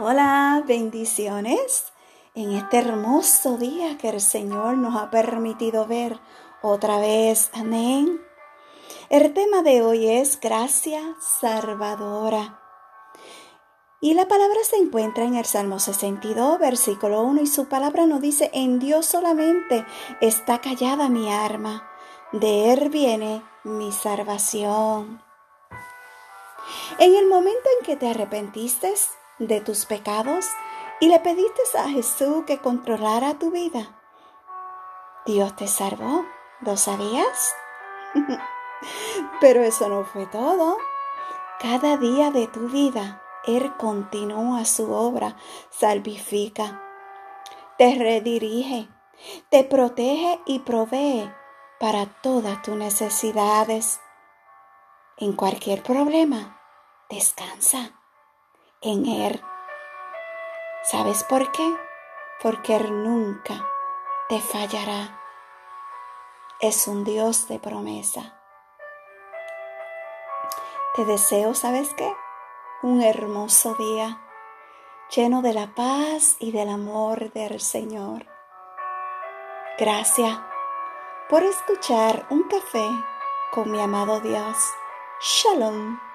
Hola, bendiciones en este hermoso día que el Señor nos ha permitido ver otra vez. Amén. El tema de hoy es gracia salvadora. Y la palabra se encuentra en el Salmo 62, versículo 1, y su palabra nos dice, en Dios solamente está callada mi arma, de Él viene mi salvación. En el momento en que te arrepentiste de tus pecados y le pediste a Jesús que controlara tu vida, Dios te salvó. ¿Lo sabías? Pero eso no fue todo. Cada día de tu vida, Él continúa su obra, salvifica, te redirige, te protege y provee para todas tus necesidades. En cualquier problema, Descansa en Él. ¿Sabes por qué? Porque Él nunca te fallará. Es un Dios de promesa. Te deseo, ¿sabes qué? Un hermoso día lleno de la paz y del amor del Señor. Gracias por escuchar un café con mi amado Dios. Shalom.